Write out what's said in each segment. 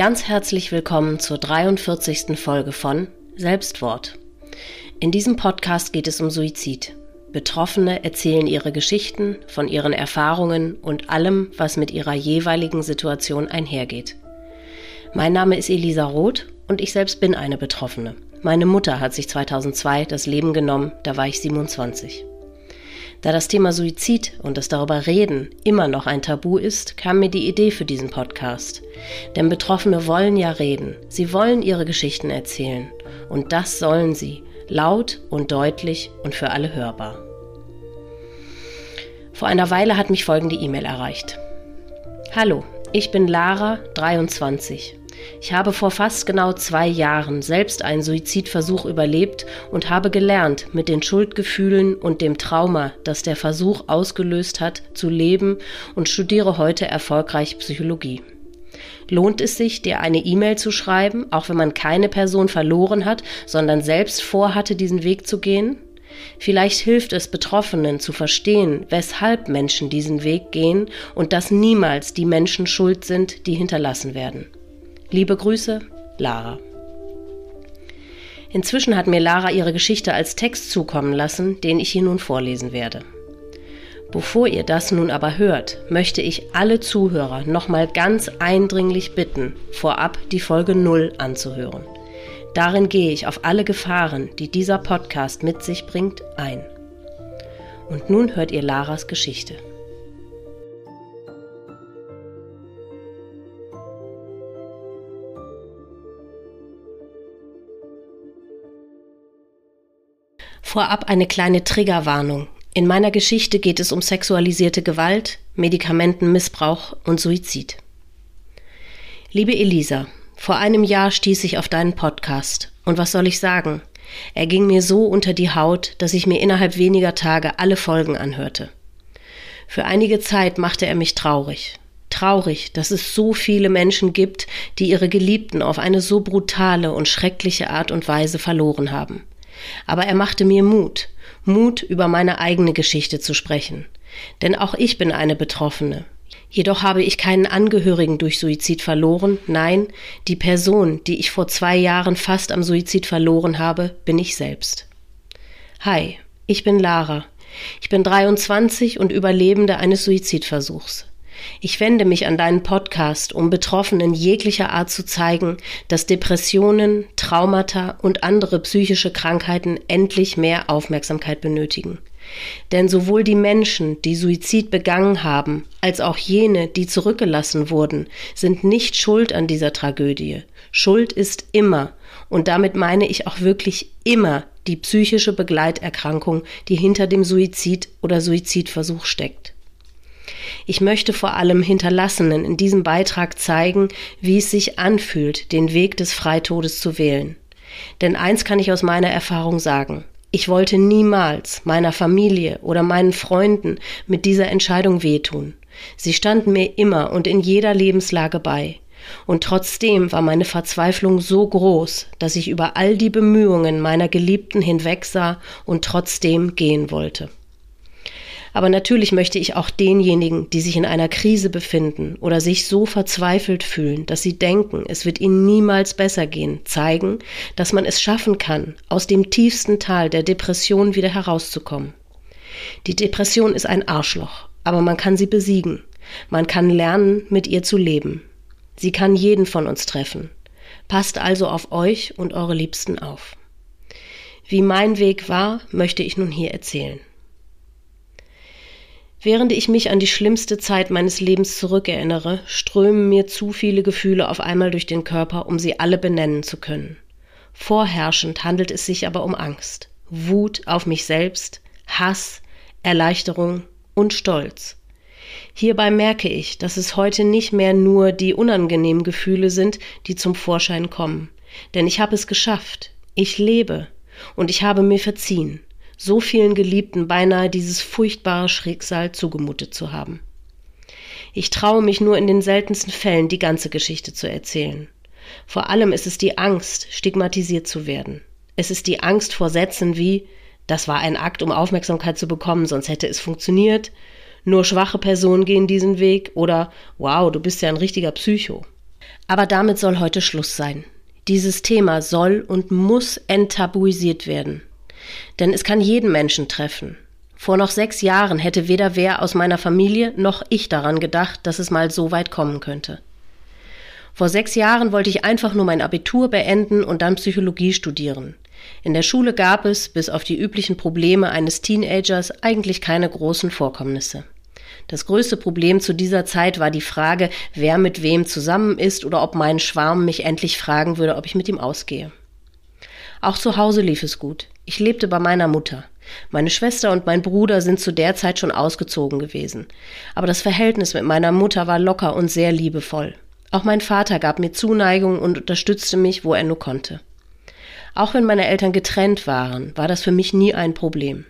Ganz herzlich willkommen zur 43. Folge von Selbstwort. In diesem Podcast geht es um Suizid. Betroffene erzählen ihre Geschichten von ihren Erfahrungen und allem, was mit ihrer jeweiligen Situation einhergeht. Mein Name ist Elisa Roth und ich selbst bin eine Betroffene. Meine Mutter hat sich 2002 das Leben genommen, da war ich 27. Da das Thema Suizid und das darüber reden immer noch ein Tabu ist, kam mir die Idee für diesen Podcast. Denn Betroffene wollen ja reden, sie wollen ihre Geschichten erzählen. Und das sollen sie, laut und deutlich und für alle hörbar. Vor einer Weile hat mich folgende E-Mail erreicht. Hallo, ich bin Lara, 23. Ich habe vor fast genau zwei Jahren selbst einen Suizidversuch überlebt und habe gelernt, mit den Schuldgefühlen und dem Trauma, das der Versuch ausgelöst hat, zu leben und studiere heute erfolgreich Psychologie. Lohnt es sich, dir eine E-Mail zu schreiben, auch wenn man keine Person verloren hat, sondern selbst vorhatte, diesen Weg zu gehen? Vielleicht hilft es Betroffenen zu verstehen, weshalb Menschen diesen Weg gehen und dass niemals die Menschen schuld sind, die hinterlassen werden. Liebe Grüße, Lara. Inzwischen hat mir Lara ihre Geschichte als Text zukommen lassen, den ich hier nun vorlesen werde. Bevor ihr das nun aber hört, möchte ich alle Zuhörer nochmal ganz eindringlich bitten, vorab die Folge 0 anzuhören. Darin gehe ich auf alle Gefahren, die dieser Podcast mit sich bringt, ein. Und nun hört ihr Laras Geschichte. Vorab eine kleine Triggerwarnung. In meiner Geschichte geht es um sexualisierte Gewalt, Medikamentenmissbrauch und Suizid. Liebe Elisa, vor einem Jahr stieß ich auf deinen Podcast. Und was soll ich sagen? Er ging mir so unter die Haut, dass ich mir innerhalb weniger Tage alle Folgen anhörte. Für einige Zeit machte er mich traurig. Traurig, dass es so viele Menschen gibt, die ihre Geliebten auf eine so brutale und schreckliche Art und Weise verloren haben. Aber er machte mir Mut, Mut, über meine eigene Geschichte zu sprechen. Denn auch ich bin eine Betroffene. Jedoch habe ich keinen Angehörigen durch Suizid verloren. Nein, die Person, die ich vor zwei Jahren fast am Suizid verloren habe, bin ich selbst. Hi, ich bin Lara. Ich bin 23 und Überlebende eines Suizidversuchs. Ich wende mich an deinen Podcast, um Betroffenen jeglicher Art zu zeigen, dass Depressionen, Traumata und andere psychische Krankheiten endlich mehr Aufmerksamkeit benötigen. Denn sowohl die Menschen, die Suizid begangen haben, als auch jene, die zurückgelassen wurden, sind nicht schuld an dieser Tragödie. Schuld ist immer, und damit meine ich auch wirklich immer, die psychische Begleiterkrankung, die hinter dem Suizid oder Suizidversuch steckt. Ich möchte vor allem Hinterlassenen in diesem Beitrag zeigen, wie es sich anfühlt, den Weg des Freitodes zu wählen. Denn eins kann ich aus meiner Erfahrung sagen. Ich wollte niemals meiner Familie oder meinen Freunden mit dieser Entscheidung wehtun. Sie standen mir immer und in jeder Lebenslage bei. Und trotzdem war meine Verzweiflung so groß, dass ich über all die Bemühungen meiner Geliebten hinwegsah und trotzdem gehen wollte. Aber natürlich möchte ich auch denjenigen, die sich in einer Krise befinden oder sich so verzweifelt fühlen, dass sie denken, es wird ihnen niemals besser gehen, zeigen, dass man es schaffen kann, aus dem tiefsten Tal der Depression wieder herauszukommen. Die Depression ist ein Arschloch, aber man kann sie besiegen. Man kann lernen, mit ihr zu leben. Sie kann jeden von uns treffen. Passt also auf euch und eure Liebsten auf. Wie mein Weg war, möchte ich nun hier erzählen. Während ich mich an die schlimmste Zeit meines Lebens zurückerinnere, strömen mir zu viele Gefühle auf einmal durch den Körper, um sie alle benennen zu können. Vorherrschend handelt es sich aber um Angst, Wut auf mich selbst, Hass, Erleichterung und Stolz. Hierbei merke ich, dass es heute nicht mehr nur die unangenehmen Gefühle sind, die zum Vorschein kommen. Denn ich habe es geschafft. Ich lebe. Und ich habe mir verziehen so vielen Geliebten beinahe dieses furchtbare Schicksal zugemutet zu haben. Ich traue mich nur in den seltensten Fällen, die ganze Geschichte zu erzählen. Vor allem ist es die Angst, stigmatisiert zu werden. Es ist die Angst vor Sätzen wie das war ein Akt, um Aufmerksamkeit zu bekommen, sonst hätte es funktioniert, nur schwache Personen gehen diesen Weg oder wow, du bist ja ein richtiger Psycho. Aber damit soll heute Schluss sein. Dieses Thema soll und muss enttabuisiert werden. Denn es kann jeden Menschen treffen. Vor noch sechs Jahren hätte weder wer aus meiner Familie noch ich daran gedacht, dass es mal so weit kommen könnte. Vor sechs Jahren wollte ich einfach nur mein Abitur beenden und dann Psychologie studieren. In der Schule gab es, bis auf die üblichen Probleme eines Teenagers, eigentlich keine großen Vorkommnisse. Das größte Problem zu dieser Zeit war die Frage, wer mit wem zusammen ist oder ob mein Schwarm mich endlich fragen würde, ob ich mit ihm ausgehe. Auch zu Hause lief es gut. Ich lebte bei meiner Mutter. Meine Schwester und mein Bruder sind zu der Zeit schon ausgezogen gewesen. Aber das Verhältnis mit meiner Mutter war locker und sehr liebevoll. Auch mein Vater gab mir Zuneigung und unterstützte mich, wo er nur konnte. Auch wenn meine Eltern getrennt waren, war das für mich nie ein Problem.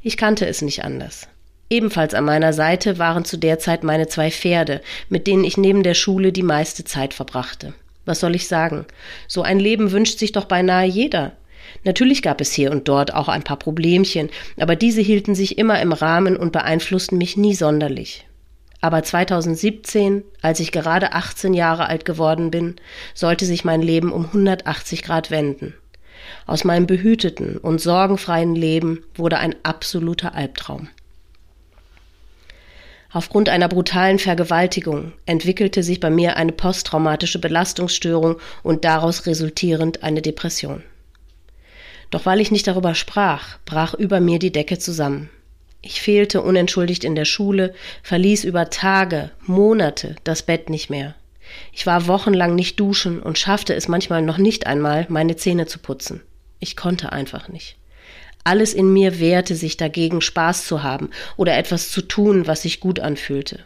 Ich kannte es nicht anders. Ebenfalls an meiner Seite waren zu der Zeit meine zwei Pferde, mit denen ich neben der Schule die meiste Zeit verbrachte. Was soll ich sagen? So ein Leben wünscht sich doch beinahe jeder. Natürlich gab es hier und dort auch ein paar Problemchen, aber diese hielten sich immer im Rahmen und beeinflussten mich nie sonderlich. Aber 2017, als ich gerade 18 Jahre alt geworden bin, sollte sich mein Leben um 180 Grad wenden. Aus meinem behüteten und sorgenfreien Leben wurde ein absoluter Albtraum. Aufgrund einer brutalen Vergewaltigung entwickelte sich bei mir eine posttraumatische Belastungsstörung und daraus resultierend eine Depression. Doch weil ich nicht darüber sprach, brach über mir die Decke zusammen. Ich fehlte unentschuldigt in der Schule, verließ über Tage, Monate das Bett nicht mehr. Ich war wochenlang nicht duschen und schaffte es manchmal noch nicht einmal, meine Zähne zu putzen. Ich konnte einfach nicht. Alles in mir wehrte sich dagegen, Spaß zu haben oder etwas zu tun, was sich gut anfühlte.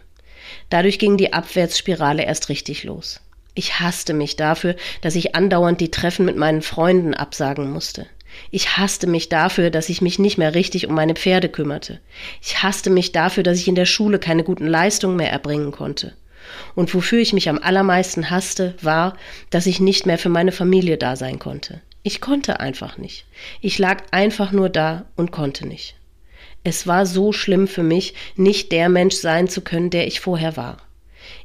Dadurch ging die Abwärtsspirale erst richtig los. Ich hasste mich dafür, dass ich andauernd die Treffen mit meinen Freunden absagen musste. Ich hasste mich dafür, dass ich mich nicht mehr richtig um meine Pferde kümmerte. Ich hasste mich dafür, dass ich in der Schule keine guten Leistungen mehr erbringen konnte. Und wofür ich mich am allermeisten hasste, war, dass ich nicht mehr für meine Familie da sein konnte. Ich konnte einfach nicht. Ich lag einfach nur da und konnte nicht. Es war so schlimm für mich, nicht der Mensch sein zu können, der ich vorher war.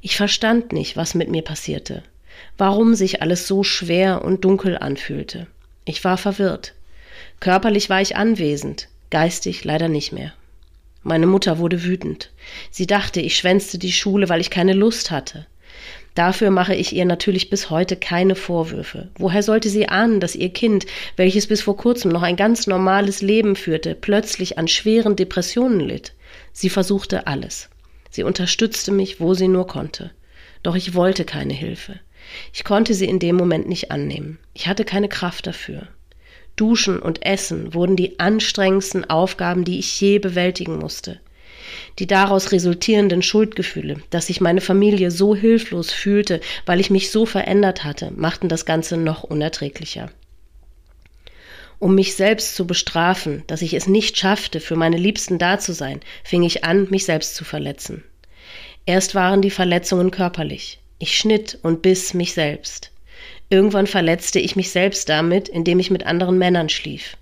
Ich verstand nicht, was mit mir passierte, warum sich alles so schwer und dunkel anfühlte. Ich war verwirrt. Körperlich war ich anwesend, geistig leider nicht mehr. Meine Mutter wurde wütend. Sie dachte, ich schwänzte die Schule, weil ich keine Lust hatte. Dafür mache ich ihr natürlich bis heute keine Vorwürfe. Woher sollte sie ahnen, dass ihr Kind, welches bis vor kurzem noch ein ganz normales Leben führte, plötzlich an schweren Depressionen litt? Sie versuchte alles. Sie unterstützte mich, wo sie nur konnte. Doch ich wollte keine Hilfe. Ich konnte sie in dem Moment nicht annehmen. Ich hatte keine Kraft dafür. Duschen und Essen wurden die anstrengendsten Aufgaben, die ich je bewältigen musste. Die daraus resultierenden Schuldgefühle, dass sich meine Familie so hilflos fühlte, weil ich mich so verändert hatte, machten das Ganze noch unerträglicher. Um mich selbst zu bestrafen, dass ich es nicht schaffte, für meine Liebsten da zu sein, fing ich an, mich selbst zu verletzen. Erst waren die Verletzungen körperlich. Ich schnitt und biss mich selbst. Irgendwann verletzte ich mich selbst damit, indem ich mit anderen Männern schlief.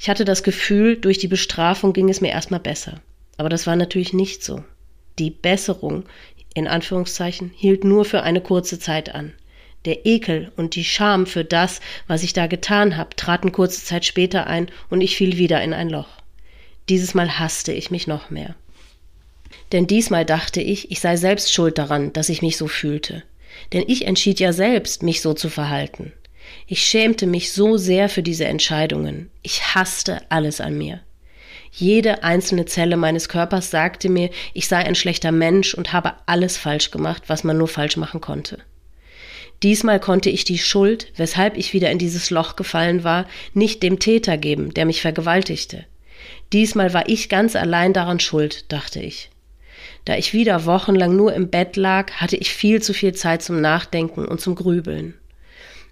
Ich hatte das Gefühl, durch die Bestrafung ging es mir erstmal besser. Aber das war natürlich nicht so. Die Besserung, in Anführungszeichen, hielt nur für eine kurze Zeit an. Der Ekel und die Scham für das, was ich da getan habe, traten kurze Zeit später ein und ich fiel wieder in ein Loch. Dieses Mal hasste ich mich noch mehr. Denn diesmal dachte ich, ich sei selbst schuld daran, dass ich mich so fühlte. Denn ich entschied ja selbst, mich so zu verhalten. Ich schämte mich so sehr für diese Entscheidungen. Ich hasste alles an mir. Jede einzelne Zelle meines Körpers sagte mir, ich sei ein schlechter Mensch und habe alles falsch gemacht, was man nur falsch machen konnte. Diesmal konnte ich die Schuld, weshalb ich wieder in dieses Loch gefallen war, nicht dem Täter geben, der mich vergewaltigte. Diesmal war ich ganz allein daran schuld, dachte ich. Da ich wieder wochenlang nur im Bett lag, hatte ich viel zu viel Zeit zum Nachdenken und zum Grübeln.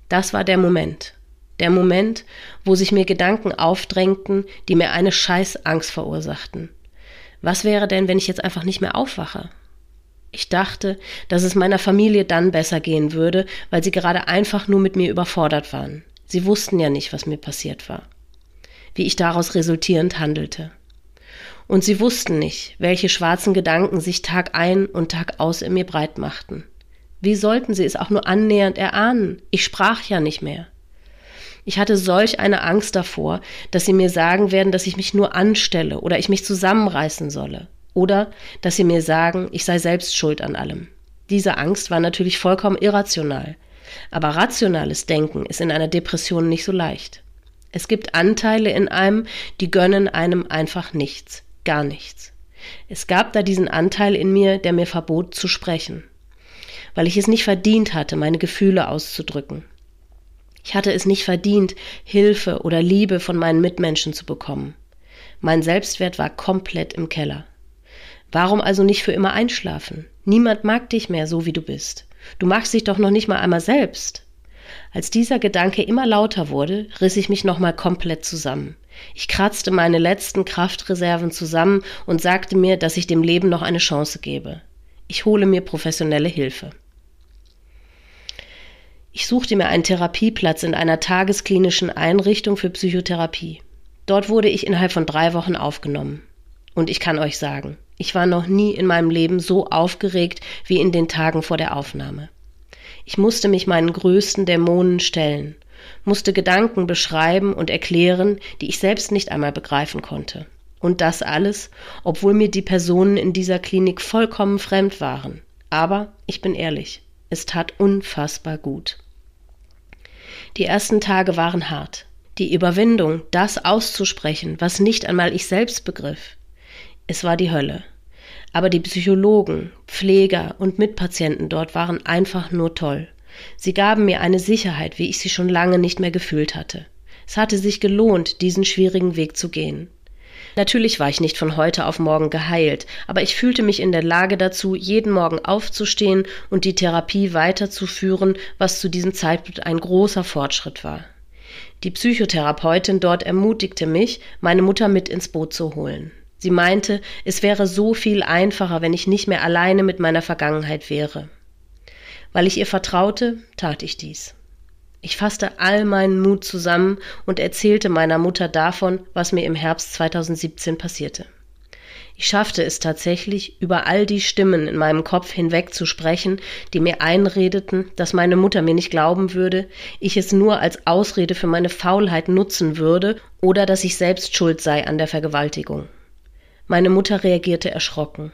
Das war der Moment, der Moment, wo sich mir Gedanken aufdrängten, die mir eine Scheißangst verursachten. Was wäre denn, wenn ich jetzt einfach nicht mehr aufwache? Ich dachte, dass es meiner Familie dann besser gehen würde, weil sie gerade einfach nur mit mir überfordert waren. Sie wussten ja nicht, was mir passiert war, wie ich daraus resultierend handelte. Und sie wussten nicht, welche schwarzen Gedanken sich Tag ein und Tag aus in mir breit machten. Wie sollten sie es auch nur annähernd erahnen? Ich sprach ja nicht mehr. Ich hatte solch eine Angst davor, dass sie mir sagen werden, dass ich mich nur anstelle oder ich mich zusammenreißen solle. Oder dass sie mir sagen, ich sei selbst schuld an allem. Diese Angst war natürlich vollkommen irrational. Aber rationales Denken ist in einer Depression nicht so leicht. Es gibt Anteile in einem, die gönnen einem einfach nichts, gar nichts. Es gab da diesen Anteil in mir, der mir verbot zu sprechen, weil ich es nicht verdient hatte, meine Gefühle auszudrücken. Ich hatte es nicht verdient, Hilfe oder Liebe von meinen Mitmenschen zu bekommen. Mein Selbstwert war komplett im Keller. Warum also nicht für immer einschlafen? Niemand mag dich mehr so, wie du bist. Du magst dich doch noch nicht mal einmal selbst. Als dieser Gedanke immer lauter wurde, riss ich mich nochmal komplett zusammen. Ich kratzte meine letzten Kraftreserven zusammen und sagte mir, dass ich dem Leben noch eine Chance gebe. Ich hole mir professionelle Hilfe. Ich suchte mir einen Therapieplatz in einer tagesklinischen Einrichtung für Psychotherapie. Dort wurde ich innerhalb von drei Wochen aufgenommen. Und ich kann euch sagen, ich war noch nie in meinem Leben so aufgeregt wie in den Tagen vor der Aufnahme. Ich musste mich meinen größten Dämonen stellen, musste Gedanken beschreiben und erklären, die ich selbst nicht einmal begreifen konnte. Und das alles, obwohl mir die Personen in dieser Klinik vollkommen fremd waren. Aber ich bin ehrlich, es tat unfassbar gut. Die ersten Tage waren hart. Die Überwindung, das auszusprechen, was nicht einmal ich selbst begriff. Es war die Hölle. Aber die Psychologen, Pfleger und Mitpatienten dort waren einfach nur toll. Sie gaben mir eine Sicherheit, wie ich sie schon lange nicht mehr gefühlt hatte. Es hatte sich gelohnt, diesen schwierigen Weg zu gehen. Natürlich war ich nicht von heute auf morgen geheilt, aber ich fühlte mich in der Lage dazu, jeden Morgen aufzustehen und die Therapie weiterzuführen, was zu diesem Zeitpunkt ein großer Fortschritt war. Die Psychotherapeutin dort ermutigte mich, meine Mutter mit ins Boot zu holen. Sie meinte, es wäre so viel einfacher, wenn ich nicht mehr alleine mit meiner Vergangenheit wäre. Weil ich ihr vertraute, tat ich dies. Ich fasste all meinen Mut zusammen und erzählte meiner Mutter davon, was mir im Herbst 2017 passierte. Ich schaffte es tatsächlich, über all die Stimmen in meinem Kopf hinweg zu sprechen, die mir einredeten, dass meine Mutter mir nicht glauben würde, ich es nur als Ausrede für meine Faulheit nutzen würde oder dass ich selbst schuld sei an der Vergewaltigung. Meine Mutter reagierte erschrocken.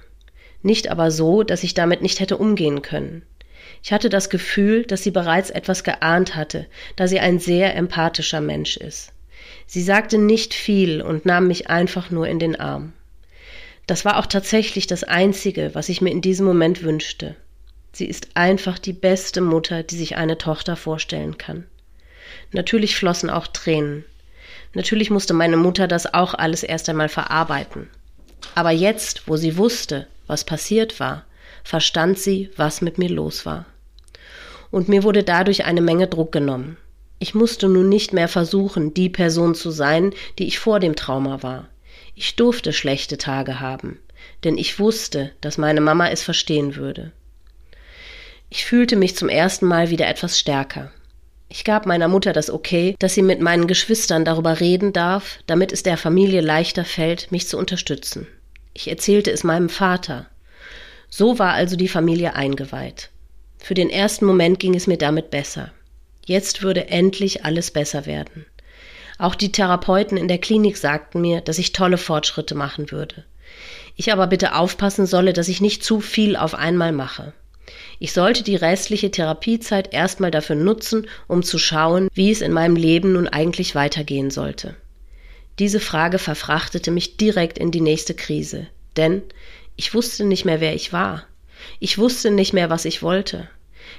Nicht aber so, dass ich damit nicht hätte umgehen können. Ich hatte das Gefühl, dass sie bereits etwas geahnt hatte, da sie ein sehr empathischer Mensch ist. Sie sagte nicht viel und nahm mich einfach nur in den Arm. Das war auch tatsächlich das Einzige, was ich mir in diesem Moment wünschte. Sie ist einfach die beste Mutter, die sich eine Tochter vorstellen kann. Natürlich flossen auch Tränen. Natürlich musste meine Mutter das auch alles erst einmal verarbeiten. Aber jetzt, wo sie wusste, was passiert war, verstand sie, was mit mir los war. Und mir wurde dadurch eine Menge Druck genommen. Ich musste nun nicht mehr versuchen, die Person zu sein, die ich vor dem Trauma war. Ich durfte schlechte Tage haben, denn ich wusste, dass meine Mama es verstehen würde. Ich fühlte mich zum ersten Mal wieder etwas stärker. Ich gab meiner Mutter das Okay, dass sie mit meinen Geschwistern darüber reden darf, damit es der Familie leichter fällt, mich zu unterstützen. Ich erzählte es meinem Vater. So war also die Familie eingeweiht. Für den ersten Moment ging es mir damit besser. Jetzt würde endlich alles besser werden. Auch die Therapeuten in der Klinik sagten mir, dass ich tolle Fortschritte machen würde. Ich aber bitte aufpassen solle, dass ich nicht zu viel auf einmal mache. Ich sollte die restliche Therapiezeit erstmal dafür nutzen, um zu schauen, wie es in meinem Leben nun eigentlich weitergehen sollte. Diese Frage verfrachtete mich direkt in die nächste Krise, denn ich wusste nicht mehr, wer ich war. Ich wusste nicht mehr, was ich wollte.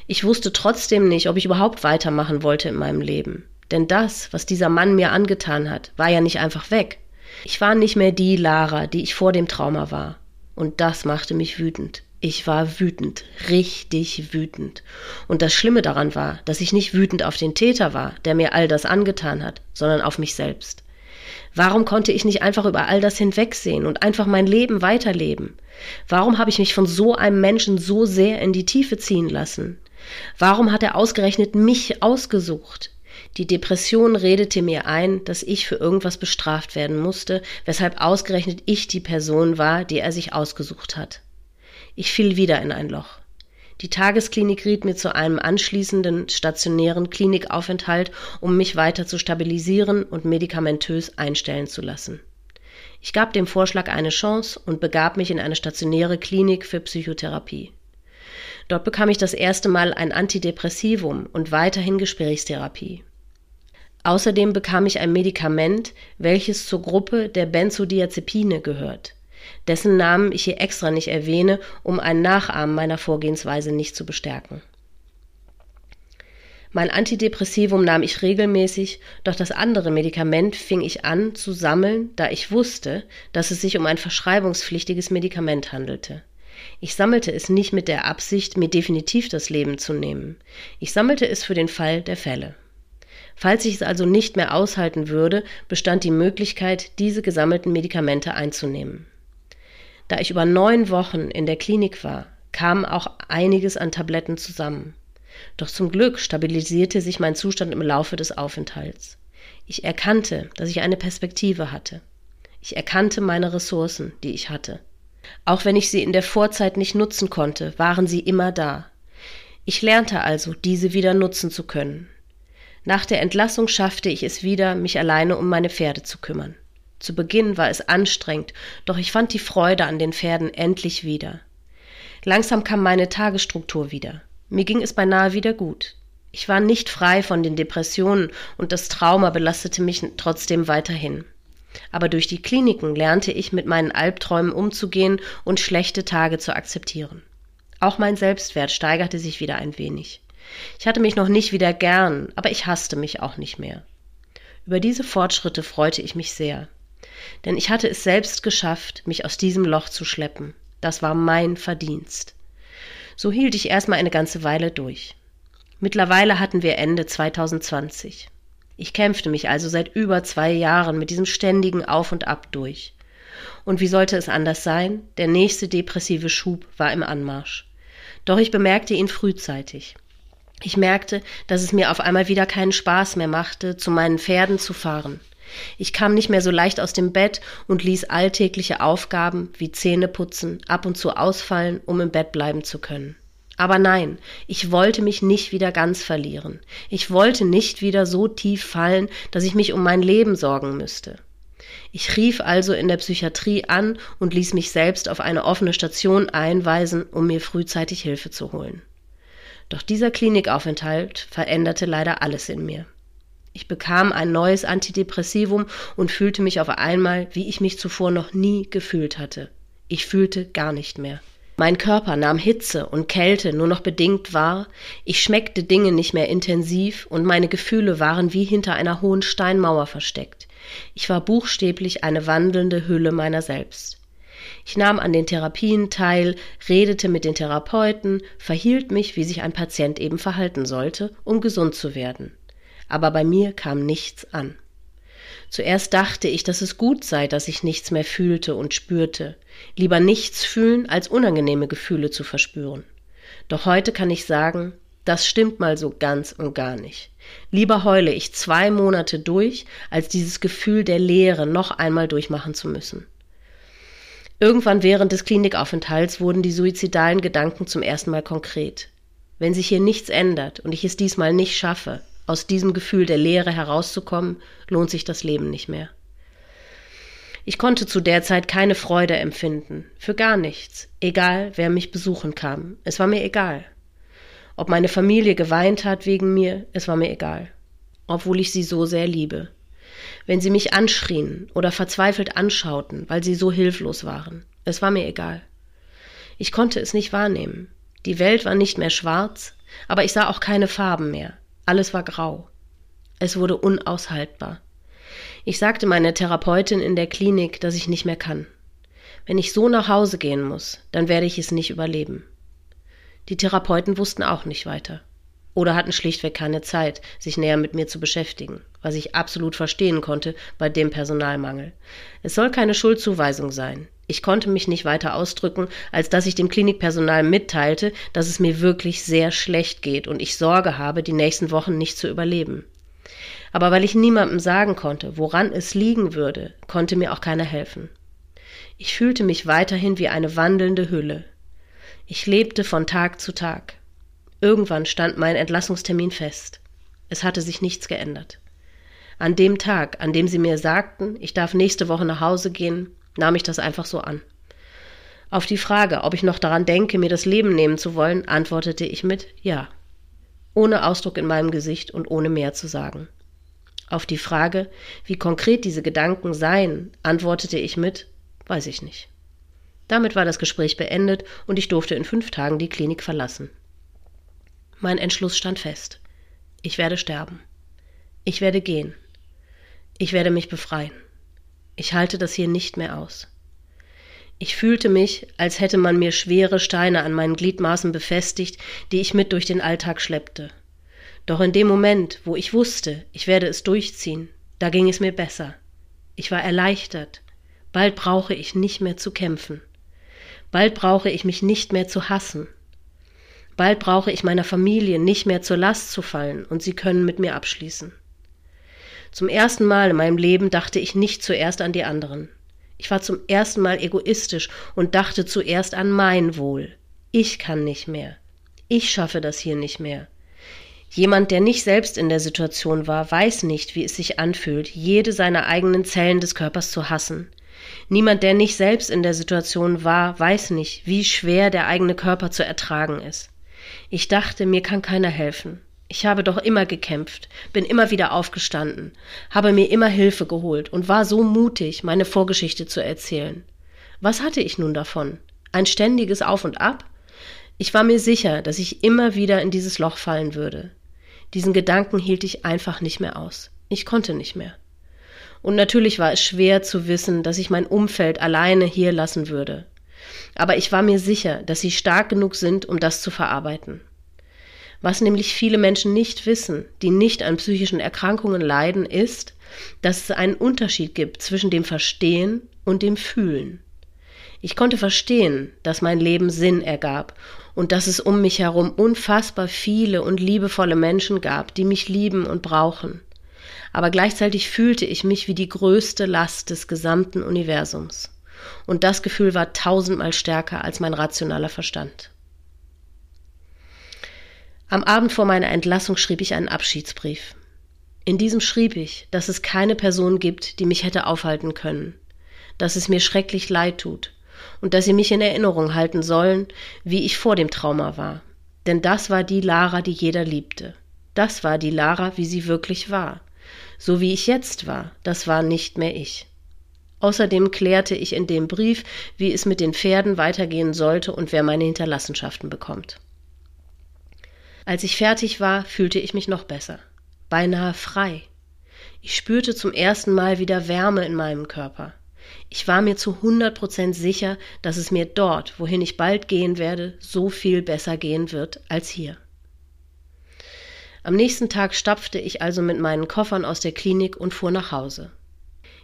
Ich wusste trotzdem nicht, ob ich überhaupt weitermachen wollte in meinem Leben. Denn das, was dieser Mann mir angetan hat, war ja nicht einfach weg. Ich war nicht mehr die Lara, die ich vor dem Trauma war. Und das machte mich wütend. Ich war wütend, richtig wütend. Und das Schlimme daran war, dass ich nicht wütend auf den Täter war, der mir all das angetan hat, sondern auf mich selbst. Warum konnte ich nicht einfach über all das hinwegsehen und einfach mein Leben weiterleben? Warum habe ich mich von so einem Menschen so sehr in die Tiefe ziehen lassen? Warum hat er ausgerechnet mich ausgesucht? Die Depression redete mir ein, dass ich für irgendwas bestraft werden musste, weshalb ausgerechnet ich die Person war, die er sich ausgesucht hat. Ich fiel wieder in ein Loch. Die Tagesklinik riet mir zu einem anschließenden stationären Klinikaufenthalt, um mich weiter zu stabilisieren und medikamentös einstellen zu lassen. Ich gab dem Vorschlag eine Chance und begab mich in eine stationäre Klinik für Psychotherapie. Dort bekam ich das erste Mal ein Antidepressivum und weiterhin Gesprächstherapie. Außerdem bekam ich ein Medikament, welches zur Gruppe der Benzodiazepine gehört, dessen Namen ich hier extra nicht erwähne, um ein Nachahmen meiner Vorgehensweise nicht zu bestärken. Mein Antidepressivum nahm ich regelmäßig, doch das andere Medikament fing ich an zu sammeln, da ich wusste, dass es sich um ein verschreibungspflichtiges Medikament handelte. Ich sammelte es nicht mit der Absicht, mir definitiv das Leben zu nehmen. Ich sammelte es für den Fall der Fälle. Falls ich es also nicht mehr aushalten würde, bestand die Möglichkeit, diese gesammelten Medikamente einzunehmen. Da ich über neun Wochen in der Klinik war, kam auch einiges an Tabletten zusammen. Doch zum Glück stabilisierte sich mein Zustand im Laufe des Aufenthalts. Ich erkannte, dass ich eine Perspektive hatte. Ich erkannte meine Ressourcen, die ich hatte. Auch wenn ich sie in der Vorzeit nicht nutzen konnte, waren sie immer da. Ich lernte also, diese wieder nutzen zu können. Nach der Entlassung schaffte ich es wieder, mich alleine um meine Pferde zu kümmern. Zu Beginn war es anstrengend, doch ich fand die Freude an den Pferden endlich wieder. Langsam kam meine Tagesstruktur wieder. Mir ging es beinahe wieder gut. Ich war nicht frei von den Depressionen und das Trauma belastete mich trotzdem weiterhin. Aber durch die Kliniken lernte ich mit meinen Albträumen umzugehen und schlechte Tage zu akzeptieren. Auch mein Selbstwert steigerte sich wieder ein wenig. Ich hatte mich noch nicht wieder gern, aber ich hasste mich auch nicht mehr. Über diese Fortschritte freute ich mich sehr. Denn ich hatte es selbst geschafft, mich aus diesem Loch zu schleppen. Das war mein Verdienst. So hielt ich erstmal eine ganze Weile durch. Mittlerweile hatten wir Ende 2020. Ich kämpfte mich also seit über zwei Jahren mit diesem ständigen Auf und Ab durch. Und wie sollte es anders sein? Der nächste depressive Schub war im Anmarsch. Doch ich bemerkte ihn frühzeitig. Ich merkte, dass es mir auf einmal wieder keinen Spaß mehr machte, zu meinen Pferden zu fahren. Ich kam nicht mehr so leicht aus dem Bett und ließ alltägliche Aufgaben wie Zähneputzen ab und zu ausfallen, um im Bett bleiben zu können. Aber nein, ich wollte mich nicht wieder ganz verlieren. Ich wollte nicht wieder so tief fallen, dass ich mich um mein Leben sorgen müsste. Ich rief also in der Psychiatrie an und ließ mich selbst auf eine offene Station einweisen, um mir frühzeitig Hilfe zu holen. Doch dieser Klinikaufenthalt veränderte leider alles in mir. Ich bekam ein neues Antidepressivum und fühlte mich auf einmal, wie ich mich zuvor noch nie gefühlt hatte. Ich fühlte gar nicht mehr. Mein Körper nahm Hitze und Kälte nur noch bedingt wahr, ich schmeckte Dinge nicht mehr intensiv und meine Gefühle waren wie hinter einer hohen Steinmauer versteckt. Ich war buchstäblich eine wandelnde Hülle meiner selbst. Ich nahm an den Therapien teil, redete mit den Therapeuten, verhielt mich, wie sich ein Patient eben verhalten sollte, um gesund zu werden. Aber bei mir kam nichts an. Zuerst dachte ich, dass es gut sei, dass ich nichts mehr fühlte und spürte. Lieber nichts fühlen, als unangenehme Gefühle zu verspüren. Doch heute kann ich sagen, das stimmt mal so ganz und gar nicht. Lieber heule ich zwei Monate durch, als dieses Gefühl der Leere noch einmal durchmachen zu müssen. Irgendwann während des Klinikaufenthalts wurden die suizidalen Gedanken zum ersten Mal konkret. Wenn sich hier nichts ändert und ich es diesmal nicht schaffe, aus diesem Gefühl der Leere herauszukommen, lohnt sich das Leben nicht mehr. Ich konnte zu der Zeit keine Freude empfinden, für gar nichts, egal wer mich besuchen kam, es war mir egal. Ob meine Familie geweint hat wegen mir, es war mir egal, obwohl ich sie so sehr liebe wenn sie mich anschrien oder verzweifelt anschauten, weil sie so hilflos waren. Es war mir egal. Ich konnte es nicht wahrnehmen. Die Welt war nicht mehr schwarz, aber ich sah auch keine Farben mehr. Alles war grau. Es wurde unaushaltbar. Ich sagte meiner Therapeutin in der Klinik, dass ich nicht mehr kann. Wenn ich so nach Hause gehen muss, dann werde ich es nicht überleben. Die Therapeuten wussten auch nicht weiter oder hatten schlichtweg keine Zeit, sich näher mit mir zu beschäftigen, was ich absolut verstehen konnte bei dem Personalmangel. Es soll keine Schuldzuweisung sein. Ich konnte mich nicht weiter ausdrücken, als dass ich dem Klinikpersonal mitteilte, dass es mir wirklich sehr schlecht geht und ich Sorge habe, die nächsten Wochen nicht zu überleben. Aber weil ich niemandem sagen konnte, woran es liegen würde, konnte mir auch keiner helfen. Ich fühlte mich weiterhin wie eine wandelnde Hülle. Ich lebte von Tag zu Tag. Irgendwann stand mein Entlassungstermin fest. Es hatte sich nichts geändert. An dem Tag, an dem sie mir sagten, ich darf nächste Woche nach Hause gehen, nahm ich das einfach so an. Auf die Frage, ob ich noch daran denke, mir das Leben nehmen zu wollen, antwortete ich mit Ja. Ohne Ausdruck in meinem Gesicht und ohne mehr zu sagen. Auf die Frage, wie konkret diese Gedanken seien, antwortete ich mit Weiß ich nicht. Damit war das Gespräch beendet und ich durfte in fünf Tagen die Klinik verlassen. Mein Entschluss stand fest. Ich werde sterben. Ich werde gehen. Ich werde mich befreien. Ich halte das hier nicht mehr aus. Ich fühlte mich, als hätte man mir schwere Steine an meinen Gliedmaßen befestigt, die ich mit durch den Alltag schleppte. Doch in dem Moment, wo ich wusste, ich werde es durchziehen, da ging es mir besser. Ich war erleichtert. Bald brauche ich nicht mehr zu kämpfen. Bald brauche ich mich nicht mehr zu hassen. Bald brauche ich meiner Familie nicht mehr zur Last zu fallen und sie können mit mir abschließen. Zum ersten Mal in meinem Leben dachte ich nicht zuerst an die anderen. Ich war zum ersten Mal egoistisch und dachte zuerst an mein Wohl. Ich kann nicht mehr. Ich schaffe das hier nicht mehr. Jemand, der nicht selbst in der Situation war, weiß nicht, wie es sich anfühlt, jede seiner eigenen Zellen des Körpers zu hassen. Niemand, der nicht selbst in der Situation war, weiß nicht, wie schwer der eigene Körper zu ertragen ist. Ich dachte, mir kann keiner helfen. Ich habe doch immer gekämpft, bin immer wieder aufgestanden, habe mir immer Hilfe geholt und war so mutig, meine Vorgeschichte zu erzählen. Was hatte ich nun davon? Ein ständiges Auf und Ab? Ich war mir sicher, dass ich immer wieder in dieses Loch fallen würde. Diesen Gedanken hielt ich einfach nicht mehr aus. Ich konnte nicht mehr. Und natürlich war es schwer zu wissen, dass ich mein Umfeld alleine hier lassen würde. Aber ich war mir sicher, dass sie stark genug sind, um das zu verarbeiten. Was nämlich viele Menschen nicht wissen, die nicht an psychischen Erkrankungen leiden, ist, dass es einen Unterschied gibt zwischen dem Verstehen und dem Fühlen. Ich konnte verstehen, dass mein Leben Sinn ergab und dass es um mich herum unfassbar viele und liebevolle Menschen gab, die mich lieben und brauchen. Aber gleichzeitig fühlte ich mich wie die größte Last des gesamten Universums. Und das Gefühl war tausendmal stärker als mein rationaler Verstand. Am Abend vor meiner Entlassung schrieb ich einen Abschiedsbrief. In diesem schrieb ich, dass es keine Person gibt, die mich hätte aufhalten können, dass es mir schrecklich leid tut und dass sie mich in Erinnerung halten sollen, wie ich vor dem Trauma war. Denn das war die Lara, die jeder liebte. Das war die Lara, wie sie wirklich war. So wie ich jetzt war, das war nicht mehr ich. Außerdem klärte ich in dem Brief, wie es mit den Pferden weitergehen sollte und wer meine Hinterlassenschaften bekommt. Als ich fertig war, fühlte ich mich noch besser, beinahe frei. Ich spürte zum ersten Mal wieder Wärme in meinem Körper. Ich war mir zu hundert Prozent sicher, dass es mir dort, wohin ich bald gehen werde, so viel besser gehen wird als hier. Am nächsten Tag stapfte ich also mit meinen Koffern aus der Klinik und fuhr nach Hause.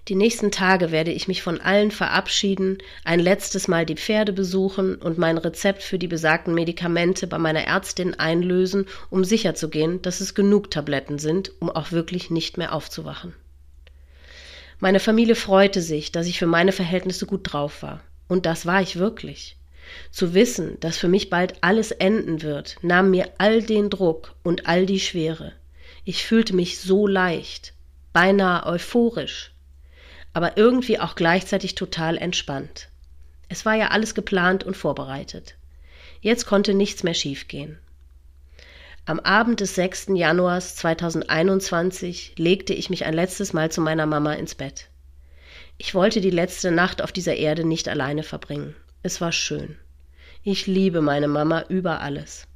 Die nächsten Tage werde ich mich von allen verabschieden, ein letztes Mal die Pferde besuchen und mein Rezept für die besagten Medikamente bei meiner Ärztin einlösen, um sicherzugehen, dass es genug Tabletten sind, um auch wirklich nicht mehr aufzuwachen. Meine Familie freute sich, dass ich für meine Verhältnisse gut drauf war. Und das war ich wirklich. Zu wissen, dass für mich bald alles enden wird, nahm mir all den Druck und all die Schwere. Ich fühlte mich so leicht, beinahe euphorisch aber irgendwie auch gleichzeitig total entspannt. Es war ja alles geplant und vorbereitet. Jetzt konnte nichts mehr schiefgehen. Am Abend des 6. Januars 2021 legte ich mich ein letztes Mal zu meiner Mama ins Bett. Ich wollte die letzte Nacht auf dieser Erde nicht alleine verbringen. Es war schön. Ich liebe meine Mama über alles.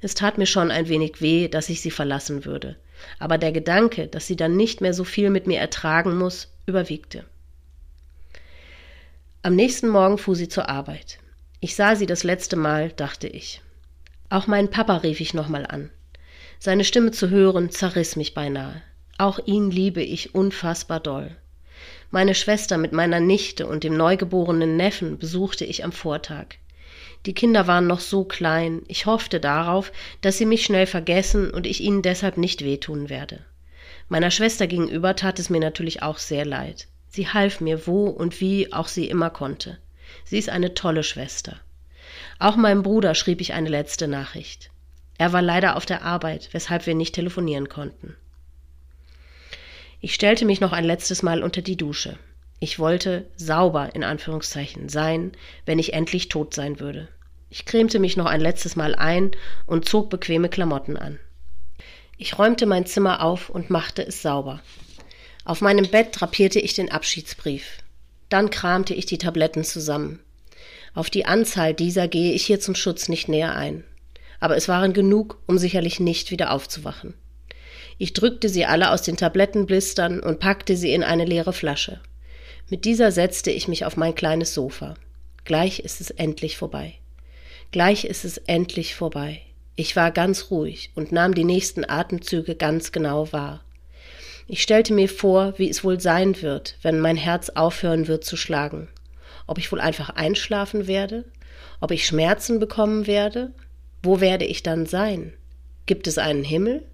Es tat mir schon ein wenig weh, dass ich sie verlassen würde. Aber der Gedanke, dass sie dann nicht mehr so viel mit mir ertragen muss, überwiegte. Am nächsten Morgen fuhr sie zur Arbeit. Ich sah sie das letzte Mal, dachte ich. Auch meinen Papa rief ich nochmal an. Seine Stimme zu hören, zerriss mich beinahe. Auch ihn liebe ich unfassbar doll. Meine Schwester mit meiner Nichte und dem neugeborenen Neffen besuchte ich am Vortag. Die Kinder waren noch so klein, ich hoffte darauf, dass sie mich schnell vergessen und ich ihnen deshalb nicht wehtun werde. Meiner Schwester gegenüber tat es mir natürlich auch sehr leid. Sie half mir, wo und wie auch sie immer konnte. Sie ist eine tolle Schwester. Auch meinem Bruder schrieb ich eine letzte Nachricht. Er war leider auf der Arbeit, weshalb wir nicht telefonieren konnten. Ich stellte mich noch ein letztes Mal unter die Dusche. Ich wollte sauber in Anführungszeichen sein, wenn ich endlich tot sein würde. Ich cremte mich noch ein letztes Mal ein und zog bequeme Klamotten an. Ich räumte mein Zimmer auf und machte es sauber. Auf meinem Bett drapierte ich den Abschiedsbrief. Dann kramte ich die Tabletten zusammen. Auf die Anzahl dieser gehe ich hier zum Schutz nicht näher ein. Aber es waren genug, um sicherlich nicht wieder aufzuwachen. Ich drückte sie alle aus den Tablettenblistern und packte sie in eine leere Flasche. Mit dieser setzte ich mich auf mein kleines Sofa. Gleich ist es endlich vorbei. Gleich ist es endlich vorbei. Ich war ganz ruhig und nahm die nächsten Atemzüge ganz genau wahr. Ich stellte mir vor, wie es wohl sein wird, wenn mein Herz aufhören wird zu schlagen. Ob ich wohl einfach einschlafen werde? Ob ich Schmerzen bekommen werde? Wo werde ich dann sein? Gibt es einen Himmel?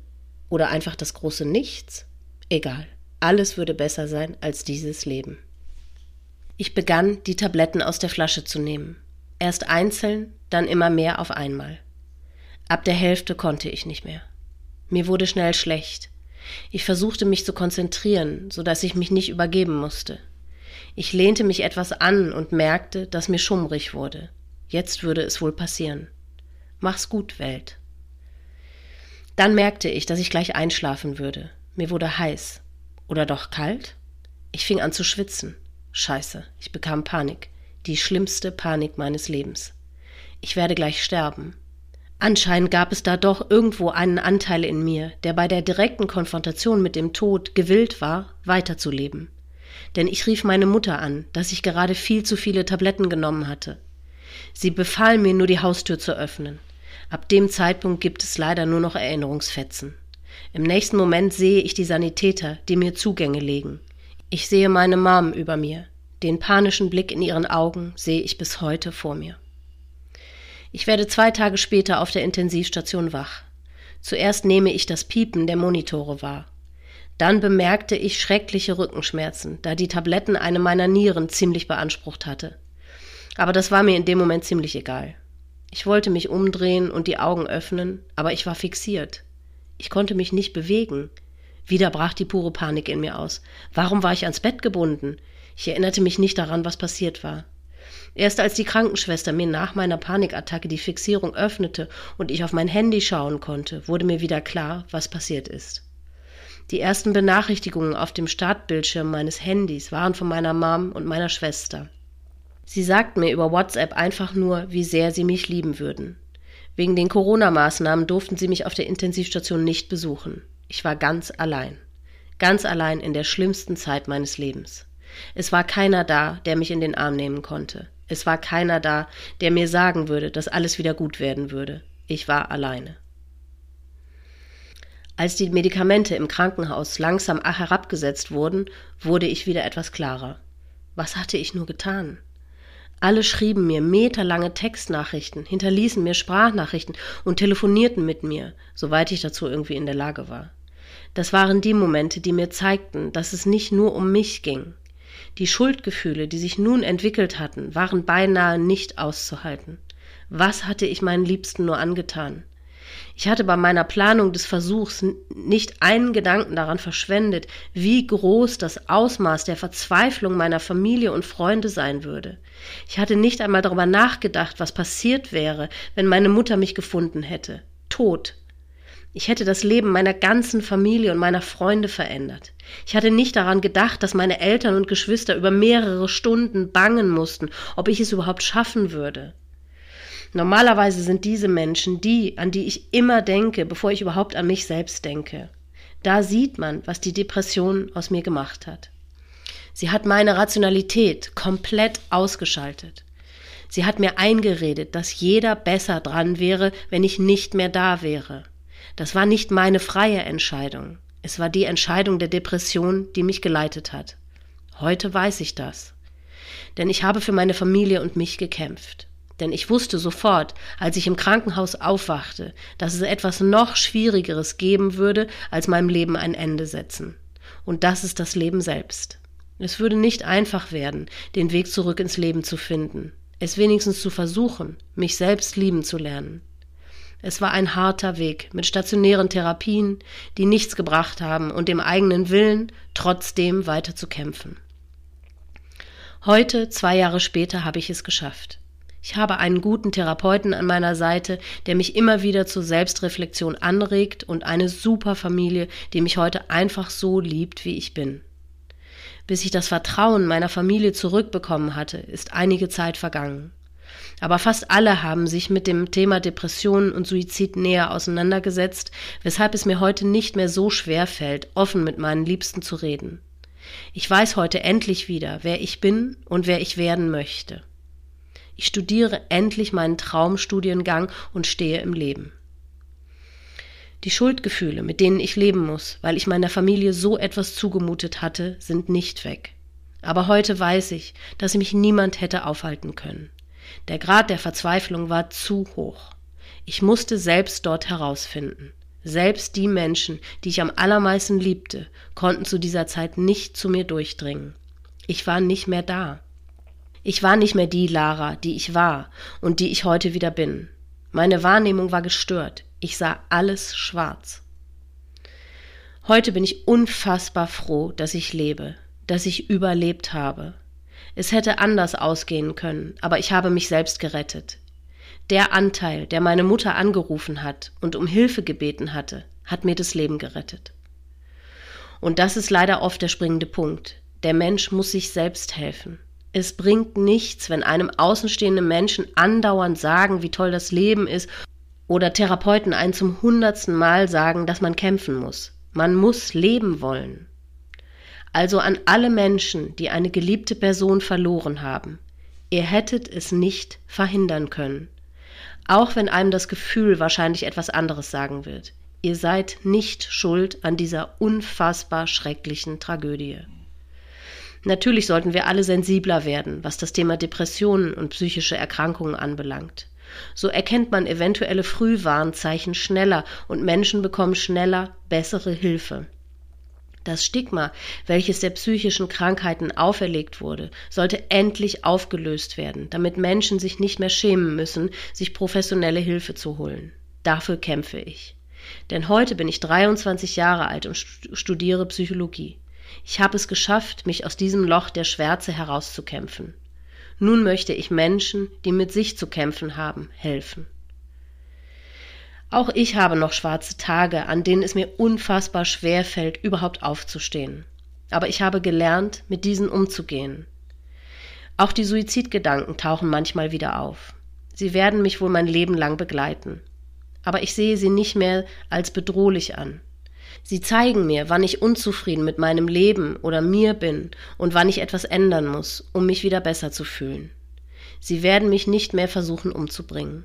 Oder einfach das große Nichts? Egal. Alles würde besser sein als dieses Leben. Ich begann, die Tabletten aus der Flasche zu nehmen. Erst einzeln, dann immer mehr auf einmal. Ab der Hälfte konnte ich nicht mehr. Mir wurde schnell schlecht. Ich versuchte mich zu konzentrieren, so dass ich mich nicht übergeben musste. Ich lehnte mich etwas an und merkte, dass mir schummrig wurde. Jetzt würde es wohl passieren. Mach's gut, Welt. Dann merkte ich, dass ich gleich einschlafen würde. Mir wurde heiß. Oder doch kalt? Ich fing an zu schwitzen. Scheiße, ich bekam Panik. Die schlimmste Panik meines Lebens. Ich werde gleich sterben. Anscheinend gab es da doch irgendwo einen Anteil in mir, der bei der direkten Konfrontation mit dem Tod gewillt war, weiterzuleben. Denn ich rief meine Mutter an, dass ich gerade viel zu viele Tabletten genommen hatte. Sie befahl mir nur die Haustür zu öffnen. Ab dem Zeitpunkt gibt es leider nur noch Erinnerungsfetzen. Im nächsten Moment sehe ich die Sanitäter, die mir Zugänge legen. Ich sehe meine Mom über mir. Den panischen Blick in ihren Augen sehe ich bis heute vor mir. Ich werde zwei Tage später auf der Intensivstation wach. Zuerst nehme ich das Piepen der Monitore wahr. Dann bemerkte ich schreckliche Rückenschmerzen, da die Tabletten eine meiner Nieren ziemlich beansprucht hatte. Aber das war mir in dem Moment ziemlich egal. Ich wollte mich umdrehen und die Augen öffnen, aber ich war fixiert. Ich konnte mich nicht bewegen. Wieder brach die pure Panik in mir aus. Warum war ich ans Bett gebunden? Ich erinnerte mich nicht daran, was passiert war. Erst als die Krankenschwester mir nach meiner Panikattacke die Fixierung öffnete und ich auf mein Handy schauen konnte, wurde mir wieder klar, was passiert ist. Die ersten Benachrichtigungen auf dem Startbildschirm meines Handys waren von meiner Mom und meiner Schwester. Sie sagten mir über WhatsApp einfach nur, wie sehr sie mich lieben würden. Wegen den Corona-Maßnahmen durften sie mich auf der Intensivstation nicht besuchen. Ich war ganz allein. Ganz allein in der schlimmsten Zeit meines Lebens. Es war keiner da, der mich in den Arm nehmen konnte. Es war keiner da, der mir sagen würde, dass alles wieder gut werden würde. Ich war alleine. Als die Medikamente im Krankenhaus langsam herabgesetzt wurden, wurde ich wieder etwas klarer. Was hatte ich nur getan? Alle schrieben mir meterlange Textnachrichten, hinterließen mir Sprachnachrichten und telefonierten mit mir, soweit ich dazu irgendwie in der Lage war. Das waren die Momente, die mir zeigten, dass es nicht nur um mich ging. Die Schuldgefühle, die sich nun entwickelt hatten, waren beinahe nicht auszuhalten. Was hatte ich meinen Liebsten nur angetan? Ich hatte bei meiner Planung des Versuchs nicht einen Gedanken daran verschwendet, wie groß das Ausmaß der Verzweiflung meiner Familie und Freunde sein würde. Ich hatte nicht einmal darüber nachgedacht, was passiert wäre, wenn meine Mutter mich gefunden hätte. Tot, ich hätte das Leben meiner ganzen Familie und meiner Freunde verändert. Ich hatte nicht daran gedacht, dass meine Eltern und Geschwister über mehrere Stunden bangen mussten, ob ich es überhaupt schaffen würde. Normalerweise sind diese Menschen die, an die ich immer denke, bevor ich überhaupt an mich selbst denke. Da sieht man, was die Depression aus mir gemacht hat. Sie hat meine Rationalität komplett ausgeschaltet. Sie hat mir eingeredet, dass jeder besser dran wäre, wenn ich nicht mehr da wäre. Das war nicht meine freie Entscheidung. Es war die Entscheidung der Depression, die mich geleitet hat. Heute weiß ich das. Denn ich habe für meine Familie und mich gekämpft. Denn ich wusste sofort, als ich im Krankenhaus aufwachte, dass es etwas noch Schwierigeres geben würde, als meinem Leben ein Ende setzen. Und das ist das Leben selbst. Es würde nicht einfach werden, den Weg zurück ins Leben zu finden. es wenigstens zu versuchen, mich selbst lieben zu lernen. Es war ein harter Weg mit stationären Therapien, die nichts gebracht haben und dem eigenen Willen, trotzdem weiter zu kämpfen. Heute, zwei Jahre später, habe ich es geschafft. Ich habe einen guten Therapeuten an meiner Seite, der mich immer wieder zur Selbstreflexion anregt und eine super Familie, die mich heute einfach so liebt, wie ich bin. Bis ich das Vertrauen meiner Familie zurückbekommen hatte, ist einige Zeit vergangen. Aber fast alle haben sich mit dem Thema Depressionen und Suizid näher auseinandergesetzt, weshalb es mir heute nicht mehr so schwer fällt, offen mit meinen Liebsten zu reden. Ich weiß heute endlich wieder, wer ich bin und wer ich werden möchte. Ich studiere endlich meinen Traumstudiengang und stehe im Leben. Die Schuldgefühle, mit denen ich leben muss, weil ich meiner Familie so etwas zugemutet hatte, sind nicht weg. Aber heute weiß ich, dass mich niemand hätte aufhalten können. Der Grad der Verzweiflung war zu hoch. Ich musste selbst dort herausfinden. Selbst die Menschen, die ich am allermeisten liebte, konnten zu dieser Zeit nicht zu mir durchdringen. Ich war nicht mehr da. Ich war nicht mehr die Lara, die ich war und die ich heute wieder bin. Meine Wahrnehmung war gestört. Ich sah alles schwarz. Heute bin ich unfassbar froh, dass ich lebe, dass ich überlebt habe. Es hätte anders ausgehen können, aber ich habe mich selbst gerettet. Der Anteil, der meine Mutter angerufen hat und um Hilfe gebeten hatte, hat mir das Leben gerettet. Und das ist leider oft der springende Punkt. Der Mensch muss sich selbst helfen. Es bringt nichts, wenn einem außenstehende Menschen andauernd sagen, wie toll das Leben ist, oder Therapeuten einen zum hundertsten Mal sagen, dass man kämpfen muss. Man muss leben wollen. Also an alle Menschen, die eine geliebte Person verloren haben. Ihr hättet es nicht verhindern können. Auch wenn einem das Gefühl wahrscheinlich etwas anderes sagen wird. Ihr seid nicht schuld an dieser unfassbar schrecklichen Tragödie. Natürlich sollten wir alle sensibler werden, was das Thema Depressionen und psychische Erkrankungen anbelangt. So erkennt man eventuelle Frühwarnzeichen schneller und Menschen bekommen schneller bessere Hilfe. Das Stigma, welches der psychischen Krankheiten auferlegt wurde, sollte endlich aufgelöst werden, damit Menschen sich nicht mehr schämen müssen, sich professionelle Hilfe zu holen. Dafür kämpfe ich. Denn heute bin ich 23 Jahre alt und studiere Psychologie. Ich habe es geschafft, mich aus diesem Loch der Schwärze herauszukämpfen. Nun möchte ich Menschen, die mit sich zu kämpfen haben, helfen. Auch ich habe noch schwarze Tage, an denen es mir unfassbar schwer fällt, überhaupt aufzustehen. Aber ich habe gelernt, mit diesen umzugehen. Auch die Suizidgedanken tauchen manchmal wieder auf. Sie werden mich wohl mein Leben lang begleiten. Aber ich sehe sie nicht mehr als bedrohlich an. Sie zeigen mir, wann ich unzufrieden mit meinem Leben oder mir bin und wann ich etwas ändern muss, um mich wieder besser zu fühlen. Sie werden mich nicht mehr versuchen umzubringen.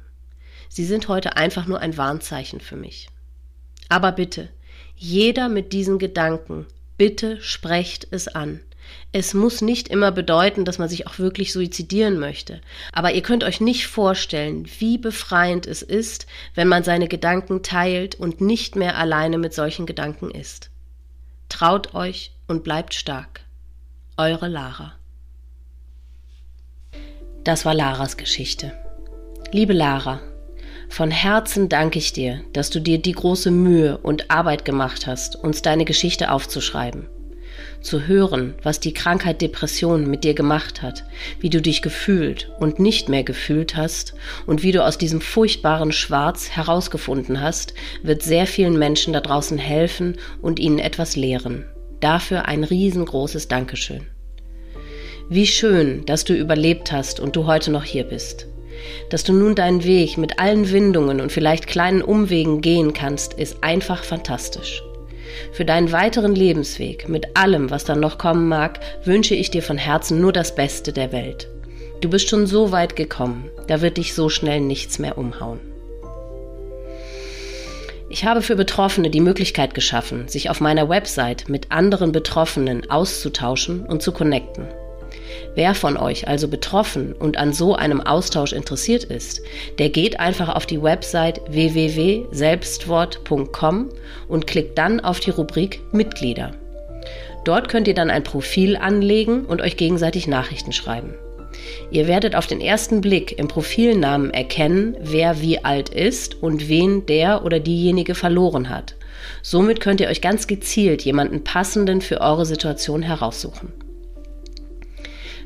Sie sind heute einfach nur ein Warnzeichen für mich. Aber bitte, jeder mit diesen Gedanken, bitte sprecht es an. Es muss nicht immer bedeuten, dass man sich auch wirklich suizidieren möchte. Aber ihr könnt euch nicht vorstellen, wie befreiend es ist, wenn man seine Gedanken teilt und nicht mehr alleine mit solchen Gedanken ist. Traut euch und bleibt stark. Eure Lara. Das war Laras Geschichte. Liebe Lara, von Herzen danke ich dir, dass du dir die große Mühe und Arbeit gemacht hast, uns deine Geschichte aufzuschreiben zu hören, was die Krankheit Depression mit dir gemacht hat, wie du dich gefühlt und nicht mehr gefühlt hast und wie du aus diesem furchtbaren Schwarz herausgefunden hast, wird sehr vielen Menschen da draußen helfen und ihnen etwas lehren. Dafür ein riesengroßes Dankeschön. Wie schön, dass du überlebt hast und du heute noch hier bist. Dass du nun deinen Weg mit allen Windungen und vielleicht kleinen Umwegen gehen kannst, ist einfach fantastisch. Für deinen weiteren Lebensweg, mit allem, was dann noch kommen mag, wünsche ich dir von Herzen nur das Beste der Welt. Du bist schon so weit gekommen, da wird dich so schnell nichts mehr umhauen. Ich habe für Betroffene die Möglichkeit geschaffen, sich auf meiner Website mit anderen Betroffenen auszutauschen und zu connecten. Wer von euch also betroffen und an so einem Austausch interessiert ist, der geht einfach auf die Website www.selbstwort.com und klickt dann auf die Rubrik Mitglieder. Dort könnt ihr dann ein Profil anlegen und euch gegenseitig Nachrichten schreiben. Ihr werdet auf den ersten Blick im Profilnamen erkennen, wer wie alt ist und wen der oder diejenige verloren hat. Somit könnt ihr euch ganz gezielt jemanden passenden für eure Situation heraussuchen.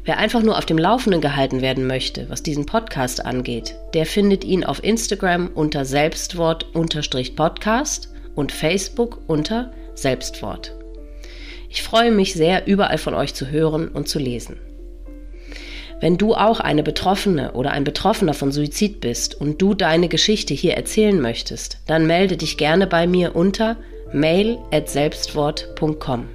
Wer einfach nur auf dem Laufenden gehalten werden möchte, was diesen Podcast angeht, der findet ihn auf Instagram unter Selbstwort-Podcast und Facebook unter Selbstwort. Ich freue mich sehr, überall von euch zu hören und zu lesen. Wenn du auch eine Betroffene oder ein Betroffener von Suizid bist und du deine Geschichte hier erzählen möchtest, dann melde dich gerne bei mir unter mail@selbstwort.com.